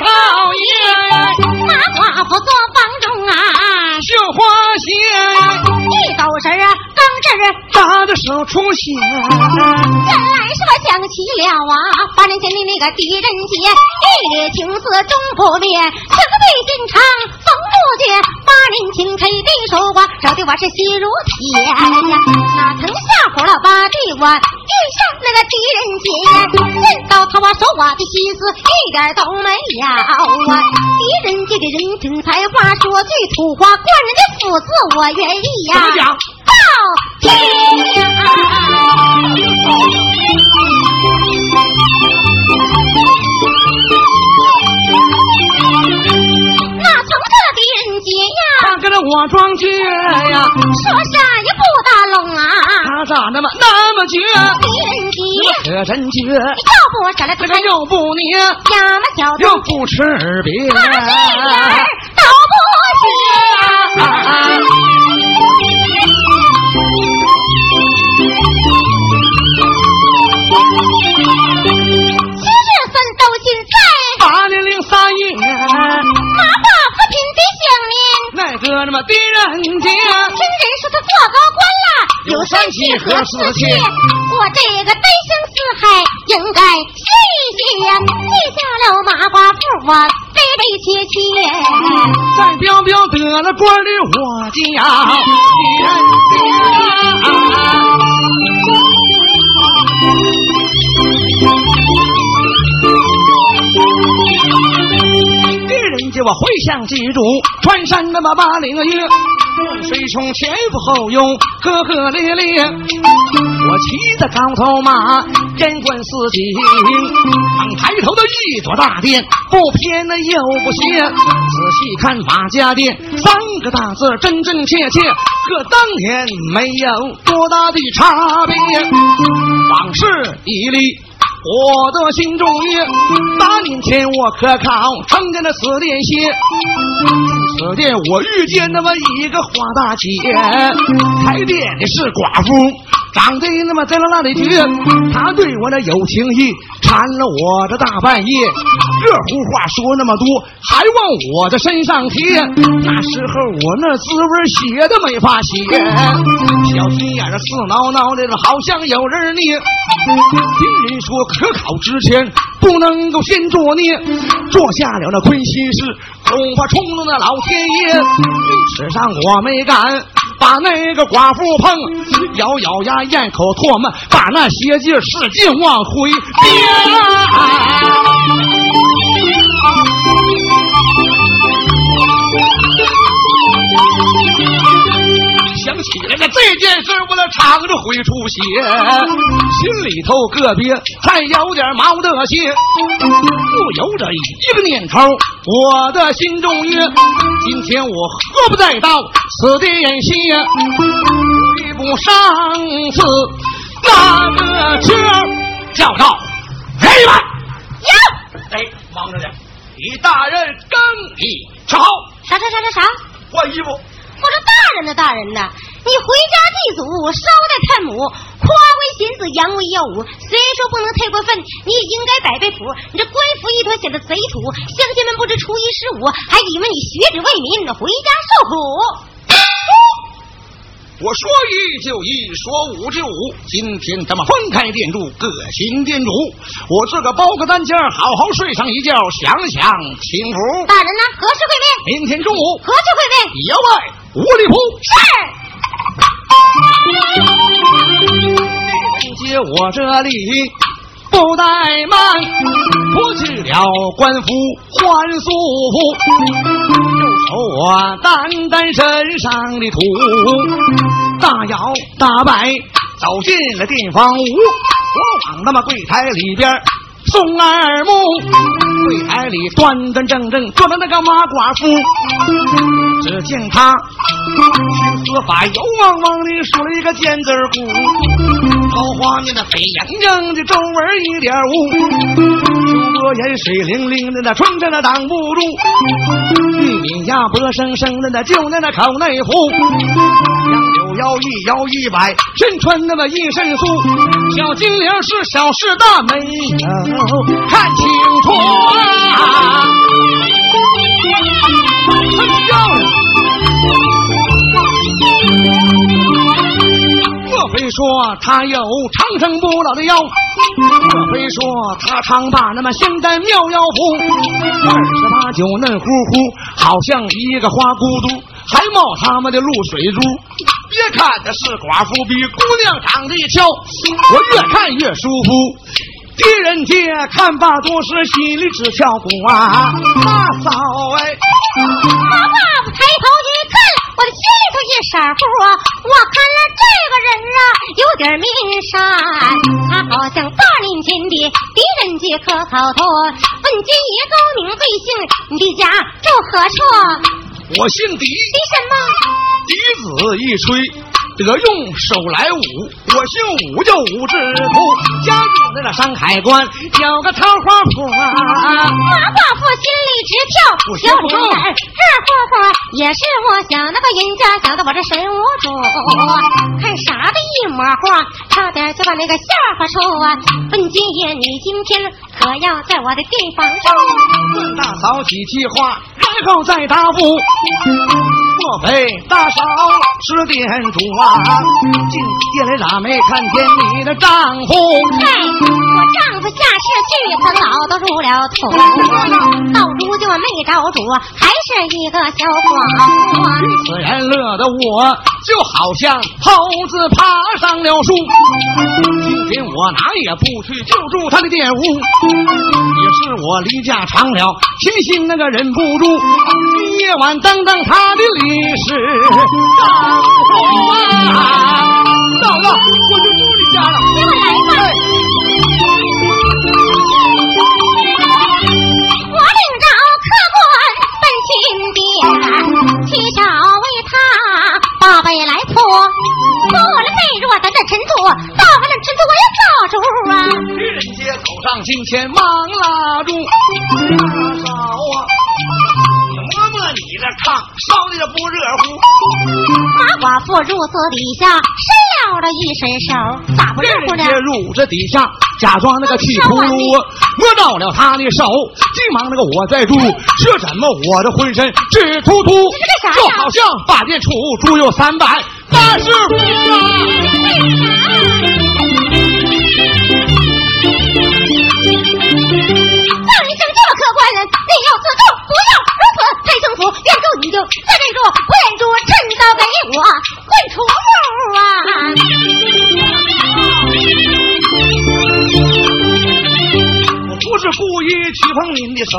讨厌。马寡妇做房中啊，绣花鞋，一走神啊，刚这儿扎的手出血。原来是我想起了啊，八年前的那个狄仁杰，一缕情丝终不灭，青对心肠风不绝。八年前开的守关，找的我是心如铁呀，哪曾下火了八地我遇上那个狄仁杰，见到他我说我的心思一点都没有啊。狄仁杰的人品才华，说句土话，官人的福字我愿意呀。怎么讲？报那狄仁杰呀，他跟着我装倔呀，说啥也不搭拢啊。他咋那么那么倔？狄仁杰，可真倔，要不咱俩他这个又不捏，呀么小子，又不吃瘪。他这人都不行。个那么狄仁杰，听人说他做高官了，有三妻和四妾我这个单身四海应该谢一谢，立下了马寡妇我悲悲切切。在彪彪得了官的我家。狄仁杰。我回乡记住，穿山那么八零一，水冲前赴后拥，呵呵咧咧。我骑着高头马，眼观四景，刚抬头的一座大殿，不偏呢又不斜。仔细看马家店，三个大字真真切切，和当年没有多大的差别。往事一例。我的心中约，八年前我可考成家的死电心，此殿我遇见那么一个花大姐，开店的是寡妇，长得那么在了那里绝，他对我那有情意，缠了我这大半夜，热乎话说那么多，还往我的身上贴，那时候我那滋味写都没法写，小心眼儿四挠挠的，好像有人捏，听人说。可考之前不能够先作孽，做下了那亏心事，恐怕冲动那老天爷。史上我没敢把那个寡妇碰，咬咬牙咽口唾沫，把那鞋劲使劲往回憋。起来了这件事，我那肠子会出血，心里头个别还有点毛的些，不由着一个念头，我的心中曰，今天我何不再到此地演戏？比不上次那个车，叫道：“人们有哎，忙着点，李大人更衣吃好，啥啥啥啥啥？换衣服。我说大人呢，大人呐，你回家祭祖，捎带探母，夸威贤子，扬威耀武。虽说不能太过分，你也应该摆摆谱。你这官服一脱，显得贼土。乡亲们不知初一十五，还以为你学者为民，回家受苦。我说一就一，说五就五。今天咱们分开店住，各行店主。我自个包个单间，好好睡上一觉，享享清福。大人呢？何时会面？明天中午，何时会面？野外五里铺。是。接我这里不怠慢，脱去了官服换素服，又瞅我单单身上的土，大摇大摆走进了店房屋，我往那么柜台里边送二目，柜台里端端正正坐着那个马寡妇，只见他须丝发油汪汪的梳了一个尖子骨。桃花面那黑眼睛的皱纹一点无，波眼水灵灵的那春着那挡不住，玉米呀薄生生的那就在那口内糊，腰一摇一摆，身穿那么一身素，小金铃是小事大，没有看清楚！莫非说他有长生不老的药？莫非说他常把那么仙丹妙药服？二十八九嫩乎乎，好像一个花骨朵，还冒他们的露水珠。别看的是寡妇，比姑娘长得俏，我越看越舒服。狄仁杰看罢多时，心里直跳鼓啊！大嫂哎，马爸爸抬头一看，我的心里头一闪乎啊！我看了这个人啊，有点面善，他好像大年前的狄仁杰可考托。问今爷高明贵姓？你的家住何处？我姓狄，狄什么？笛子一吹。得用手来舞，我姓武叫武志图，家住在那山海关，有个桃花铺。马寡妇心里直跳，小脸蛋儿热乎乎，也是我想那个人家想的我这神无主，看啥的一模花，差点就把那个笑话出啊！问金爷，你今天可要在我的地方住？问大嫂几句话，然后再答复。莫非大嫂是店主啊？进店来咋没看见你的丈夫？嗨，我丈夫下世去，他早都入了土，到如今我没找主，还是一个小寡妇。此人乐得我就好像猴子爬上了树。今天我哪也不去就住他的店屋，也是我离家长了，心心那个忍不住，夜晚等等他的离世丈夫啊！姥姥，我就住你家了，给我来吧。我领着客官奔金殿，七少为他把杯来泼，泼了。被褥的这尘土，倒完了。尘土我也造主啊！狄仁杰走上近前忙拉住，大嫂啊，你摸摸你的炕烧的不热乎？马寡妇褥子底下伸了了一伸手，咋不热乎呢狄仁？杰入这底下，假装那个气葫芦，摸到了他的手，急忙那个我在住，这怎么我的浑身直突突？这是啥呀就好像八件出猪有三百八十五啊！叫一声这客官人，你要自重，不要如此太生福。愿主你就自认住，不愿住趁早给我滚出屋啊！我不是故意去碰您的手，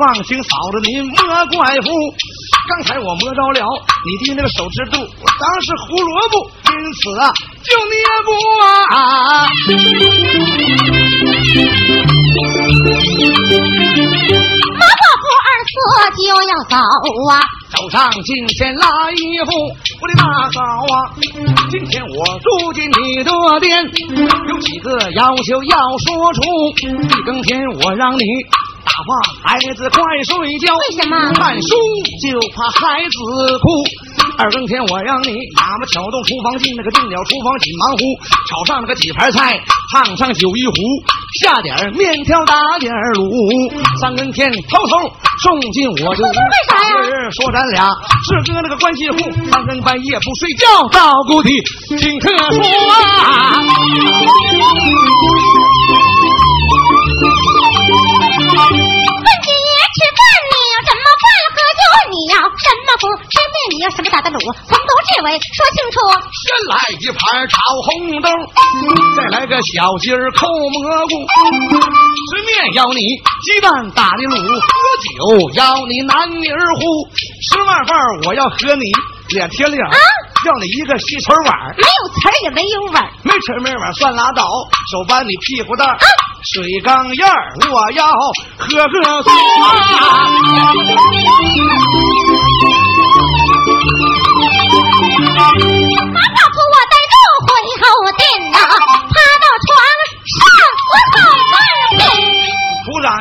忘情嫂子您莫怪乎。刚才我摸着了你的那个手指肚，当是胡萝卜，因此啊就捏不啊。马寡妇二四就要走啊！走上近前拉衣服，我的大嫂啊，今天我住进你的店，有几个要求要说出。一更天我让你打发孩子快睡觉，为什么看书就怕孩子哭。二更天我让你哪么挑动厨房进，那个进了厨房紧忙乎，炒上那个几盘菜，烫上酒一壶，下点儿面条打点儿卤。三更天偷偷送进我的屋，偷偷干啥呀说咱俩是哥那个关系户，三更半夜不睡觉，到谷底听客说啊。问姐吃饭你要什么饭？问你要什么福？吃面你要什么打的卤？从头至尾说清楚。先来一盘炒红豆，再来个小鸡儿扣蘑菇。吃面要你鸡蛋打的卤，喝酒要你男女儿呼。吃完饭我要和你脸贴脸，啊要你一个吸瓷碗，没有词儿也没有碗。没词没碗算拉倒，手扳你屁股蛋儿啊水缸沿儿我要喝个水啊！马寡妇我带入回后殿呐，趴到床上我好半天。不然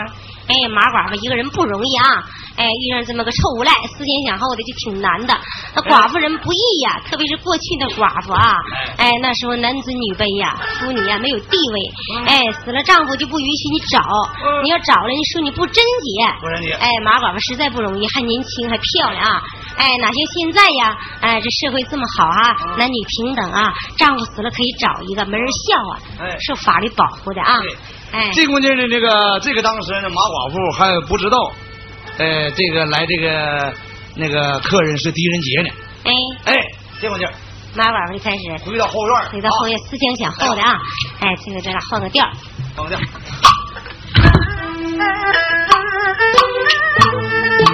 哎，马寡妇一个人不容易啊！哎，遇上这么个臭无赖，思前想后的就挺难的。那寡妇人不易呀，特别是过去的寡妇啊，哎，那时候男尊女卑呀，妇女呀没有地位，哎，死了丈夫就不允许你找，你要找了，你说你不贞洁，不贞洁，哎，马寡妇实在不容易，还年轻还漂亮啊，哎，哪像现在呀，哎，这社会这么好啊，男女平等啊，丈夫死了可以找一个，没人笑啊，哎受法律保护的啊对，哎，这姑娘的这个这个当时呢，马寡妇还不知道，呃，这个来这个那个客人是狄仁杰呢。哎，哎，这关键马晚上就开始。回到后院儿，回到后院思前想后的啊，哎，这个咱俩换个调。换。个调。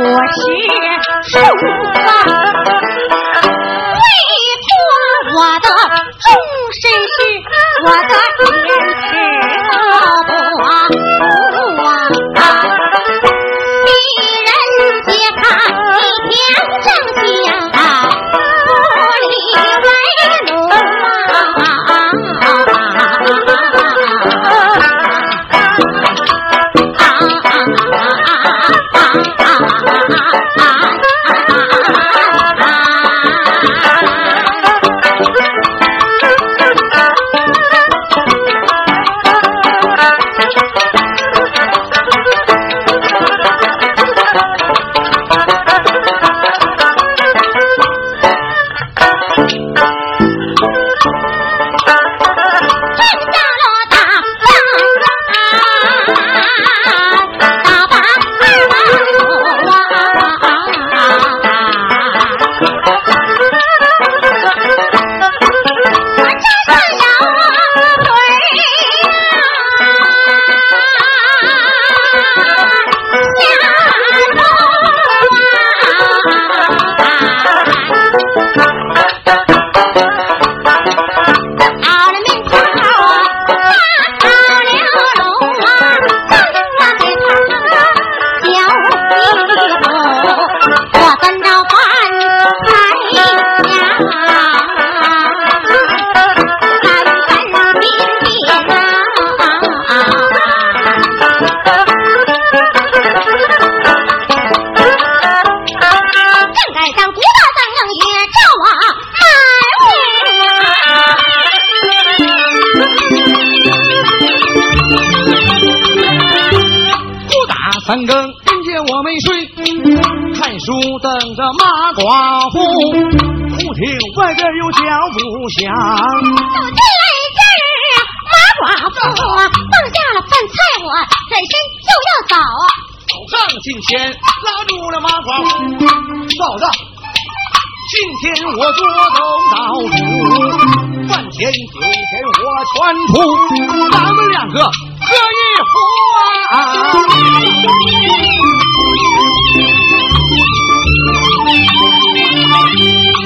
我是风啊近前，拉住了马寡妇，嫂子，今天我做东道主，饭钱酒钱我全出，咱们两个喝一壶啊！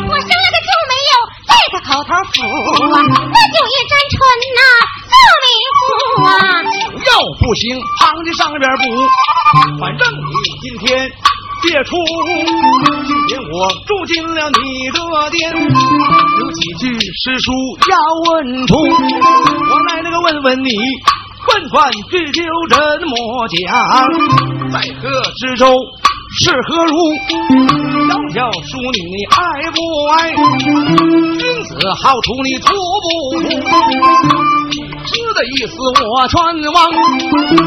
我生了个穷媒人，这个口头福啊，那酒一沾春呐，做迷糊啊。要不行，躺在上边补。反正你今天别出，今天我住进了你的店，有几句诗书要问出。我来那个问问你，问官酗酒怎么讲？在河之洲。是何如？窈窕淑女你爱不爱？君子好处你图不图？的意思我全忘。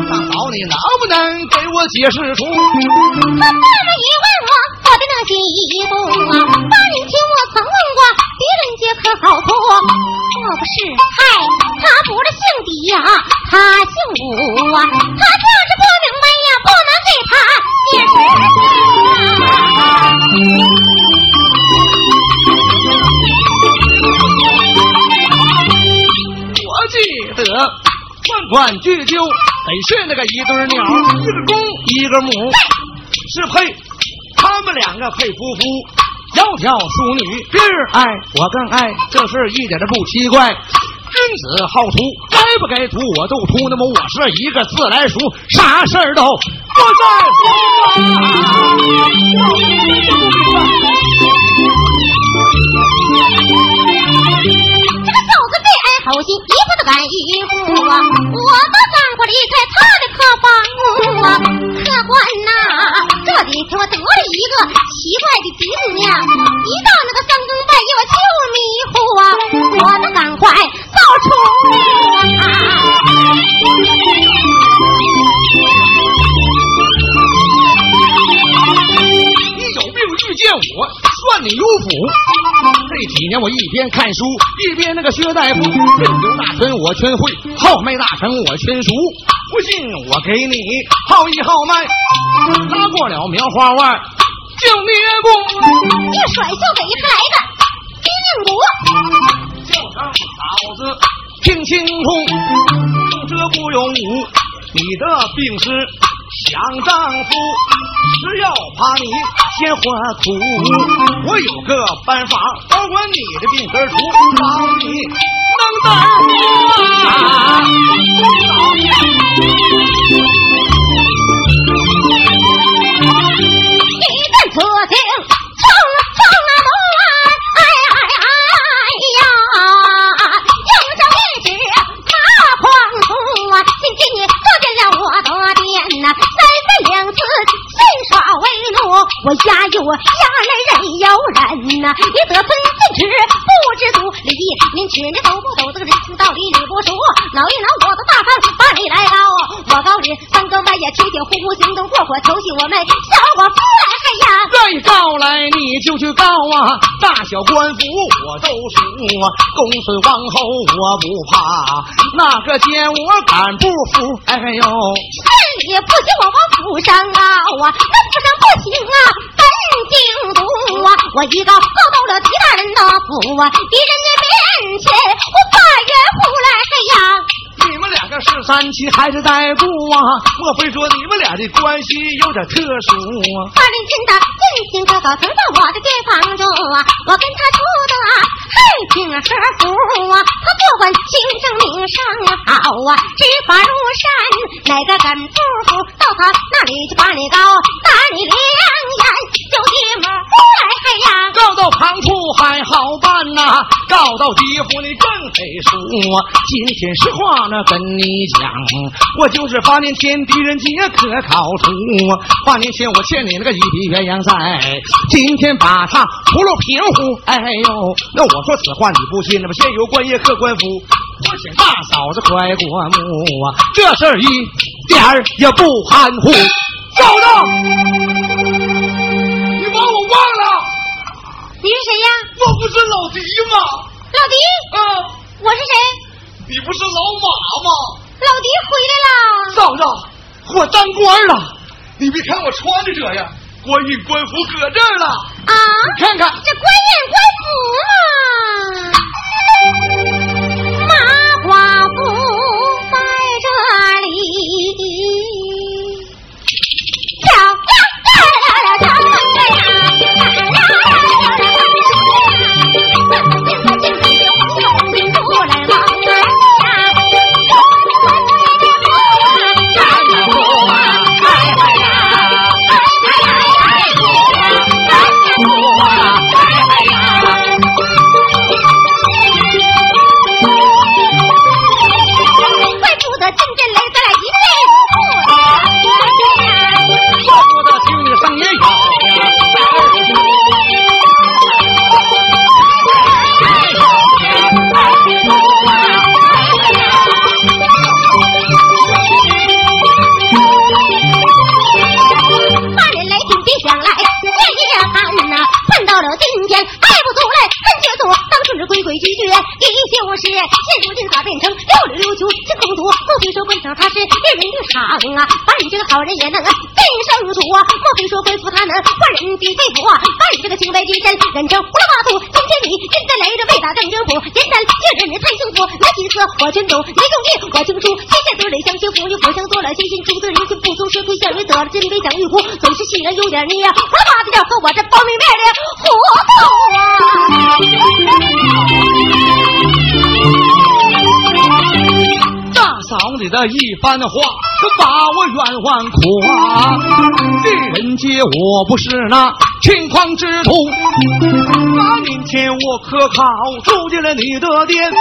大嫂你能不能给我解释出？他这么一问我，我的那心一动啊！八年前我曾问过狄仁杰可好图？我不是，嗨，他不是姓狄呀，他姓武啊，他就是不明白呀，不能给他。解释我得宦官酗酒得是那个一对鸟，一个公一个母，是配他们两个配夫妇。窈窕淑女，别人爱我更爱，这事一点都不奇怪。君子好图，该不该图我都图。那么我是一个自来熟，啥事儿都不在乎。好心，一步都敢一步啊！我的丈夫离开他的客房啊，客官呐，这几天我得了一个奇怪的病呀，一到那个三更半夜我就迷糊啊，我得赶快。出你有病遇见我，算你有福。这几年我一边看书，一边那个薛大夫，任由大臣我全会，号脉大臣我全熟。不信我给你号一号脉，拉过了棉花腕，就捏过。一甩袖子，一来个金令鼓。叫声嫂子听清楚，用这不用武，你的病是想丈夫，只要怕你先还苦。我有个办法，保管你的病根除，帮你能得我、啊。你的此情，成成！啊，大小官府我都熟啊，公孙王后我不怕，那个奸我敢不服？哎呦，县里不行，我往府上告啊，那府上不行啊，本京都啊，我一告告到了狄大人的府啊，敌人的面前，我八月不来呀。是三七还是代步啊？莫非说你们俩的关系有点特殊啊？花林村的俊星哥哥曾在我的店房中啊，我跟他处的还挺和睦啊。他不管清正名声好啊，执法如山，哪个敢不服？到他那里就把你告，打你两眼就一模来嗨呀！告到旁处还好办呐、告到地府你更得输！今天实话呢跟你讲，我就是八年前狄仁杰可考出，八年前我欠你那个一笔鸳鸯债，今天把他除了平湖，哎呦，那我说此话你不信，那么先由官爷贺官府，我请大嫂子快过目啊，这事儿一点儿也不含糊，嫂子，你是谁呀？我不是老狄吗？老狄，啊，我是谁？你不是老马吗？老狄回来了。嫂子，我当官了。你别看我穿的这样，官印官服搁这儿了。啊，你看看，这官印官服嘛，马寡妇在这里，换人的肺腑啊？把你这个清白之身忍成胡了八兔？今天你真的来着为打正政府，简单确认你太幸福，那几次我全懂，你中计我清楚，天下得理相幸福，你互相做了心心出自人心不足是推向你得了金杯奖玉壶，总是信人有点腻呀，胡了八的要和我这方便面的糊涂啊！大嫂你的一番话，可把我冤枉苦啊！这人杰，我不是那轻狂之徒。那年前我可考住进了你的店，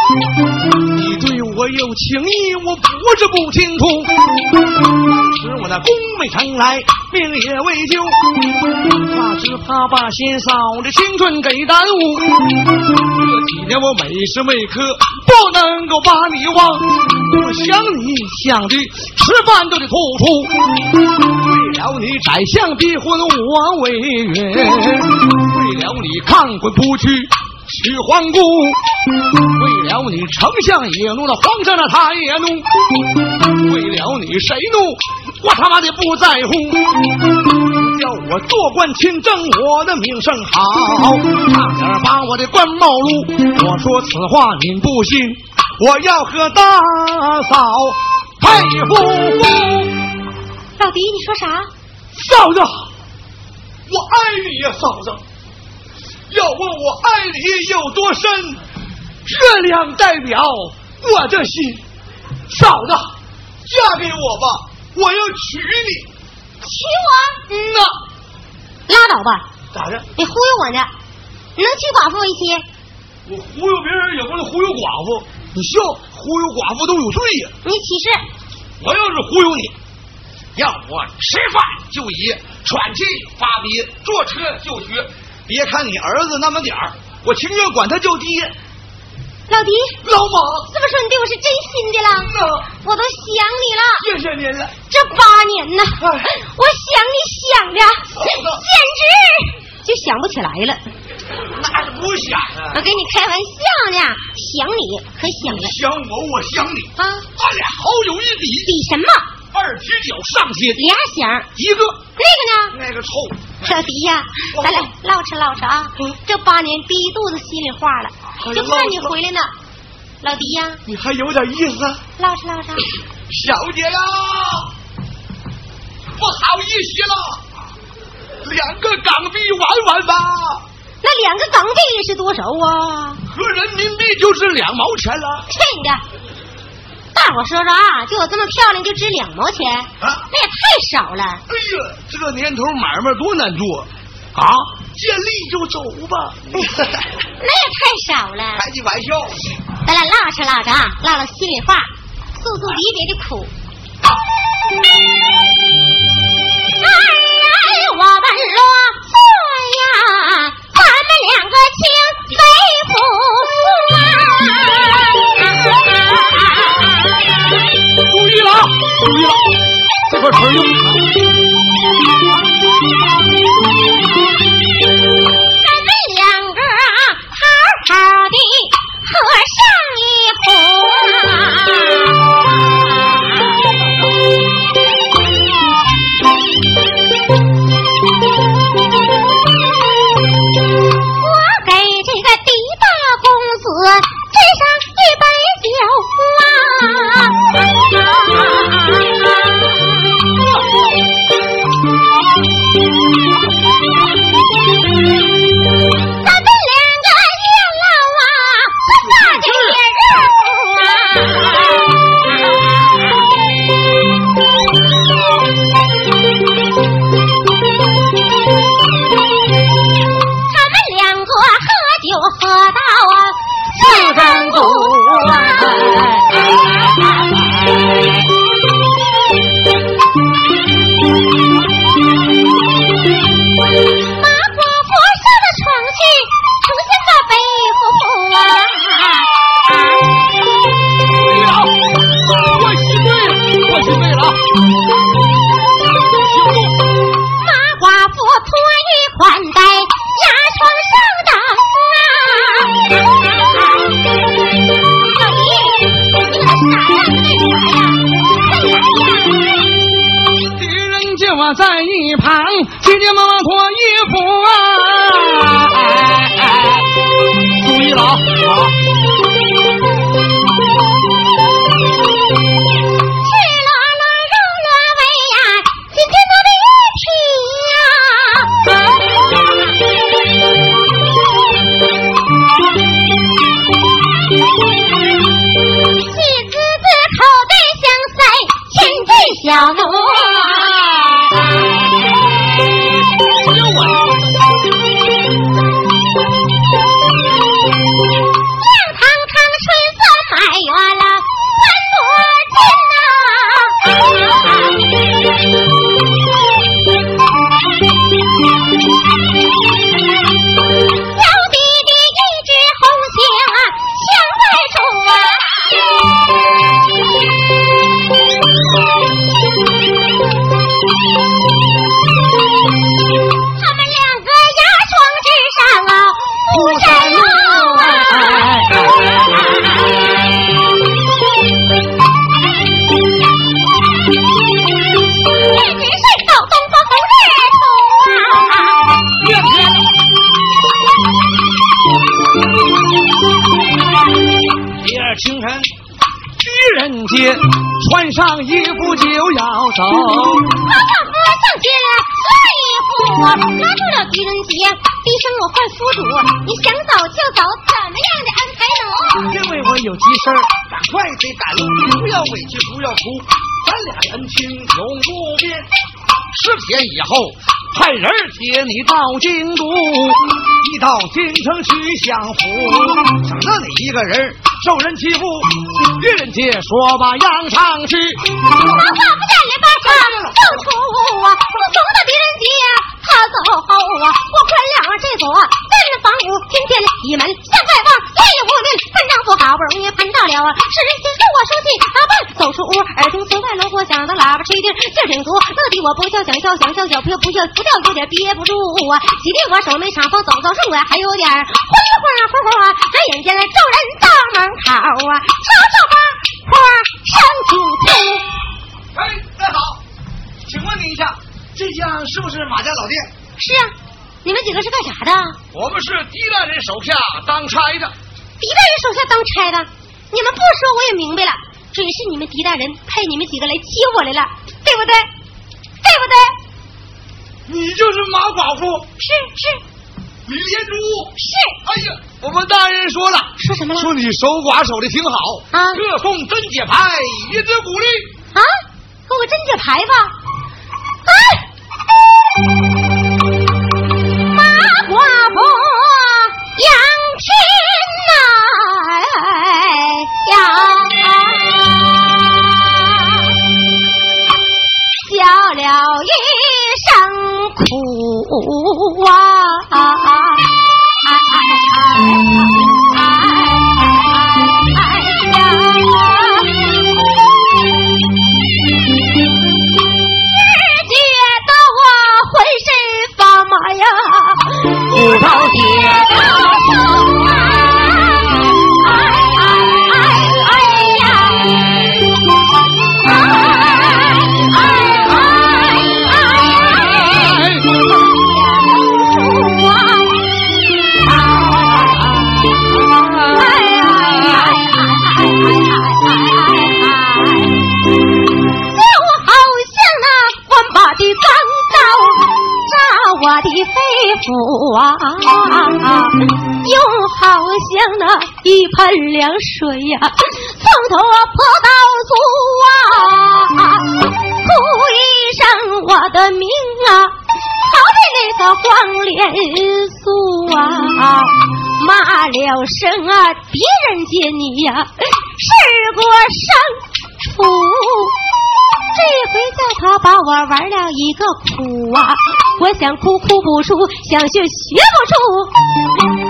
你对我有情义，我不是不清楚。使我那宫妹城来，命也未就，怕只怕把先嫂的青春给耽误。这几年我每时每刻不能够把你忘，我想你想的吃饭都得吐出。了你宰相逼婚我为愿，为了你抗婚不去去皇宫，为了你丞相也怒了，皇上呢他也怒，为了你谁怒我他妈的不在乎。叫我做官清正，我的名声好，差点把我的官帽撸。我说此话您不信，我要和大嫂配夫妇。老狄，你说啥？嫂子，我爱你呀，嫂子。要问我爱你有多深，月亮代表我的心。嫂子，嫁给我吧，我要娶你。娶我？嗯呐，拉倒吧，咋的？你忽悠我呢？你能娶寡妇为妻？我忽悠别人也不能忽悠寡妇。你笑，忽悠寡妇都有罪呀。你起誓。我要是忽悠你，要我吃饭就以喘气发鼻，坐车就学别看你儿子那么点儿，我情愿管他叫爹。老迪，老马，这么说你对我是真心的了？那我都想你了。谢谢您了。这八年呐，哎我想你想的，简直就想不起来了。那是不想啊我，跟你开玩笑呢，想你可想了想我，我想你，啊？咱俩好有一比，比什么？二踢脚上去俩响，一个，那个呢？那个臭，小迪呀，咱俩唠扯唠扯啊嗯。这八年逼肚子心里话了，哎就盼你回来呢。老迪呀，你还有点意思。唠扯唠扯。小姐呀，不好意思了，两个港币玩玩吧，那两个港币是多少啊？合人民币就是两毛钱了。去你的！大伙说说啊，就我这么漂亮就值两毛钱，啊，那也太少了。哎呀，这年头买卖多难做啊！见利就走吧，那也太少了。开句玩笑。咱俩唠扯唠扯啊，唠唠心里话，诉诉离别的苦。狄仁杰穿上衣服就要走，马大哥上前拉衣服，拉住了狄仁杰，低声我唤夫主，你想走就走，怎么样的安排呢？因为我有急事儿，赶快得赶路，不要委屈，不要哭，咱俩恩情永不变。十天以后，派人接你到京都，一到京城去享福，省得你一个人受人欺负。狄仁杰说吧扬长去，马大不站里巴上送出啊，我怂的狄仁杰他走后啊，我快两这进房屋，听见了一门向外望，夜夜无眠。潘丈夫好不容易盼到了啊，是人心送我书信，打扮走出屋，耳听村外锣鼓响的喇叭吹的劲儿挺足，乐的我不笑想笑想笑，小不笑不笑不掉，有点憋不住啊。喜的我手没长风，走走顺拐，还有点灰灰乎乎啊。转眼间来众人到门口啊，吵吵吧花上请出。哎，大好，请问您一下，这家是不是马家老店？是啊，你们几个是干啥的？我们是狄大人手下当差的。狄大人手下当差的，你们不说我也明白了，准是你们狄大人派你们几个来接我来了，对不对？对不对？你就是马寡妇是是李天珠。是，哎呀，我们大人说了，说什么了？说你守寡守的挺好啊特送贞节牌以资鼓励。啊，给我个贞节牌吧！哎，马花不仰天呐、呀，笑了一声苦啊！骨头铁一盆凉水呀，从头泼到足啊，哭一声我的命啊，好比那个黄连素啊，骂了声啊，别人见你呀，是过生出。这回叫他把我玩了一个苦啊！我想哭哭不出，想学学不出。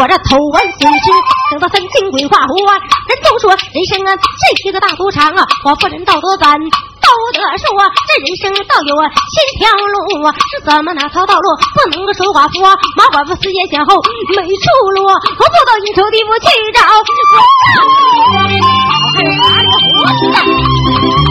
我这头完损失，等到三清鬼画符啊！人都说人生啊，这是个大赌场啊！我不人道多咱都得说，这人生道有啊千条路啊，是怎么哪条道路不能够守寡妇啊？马寡妇思前想后没出路，我不到应酬地府去找我，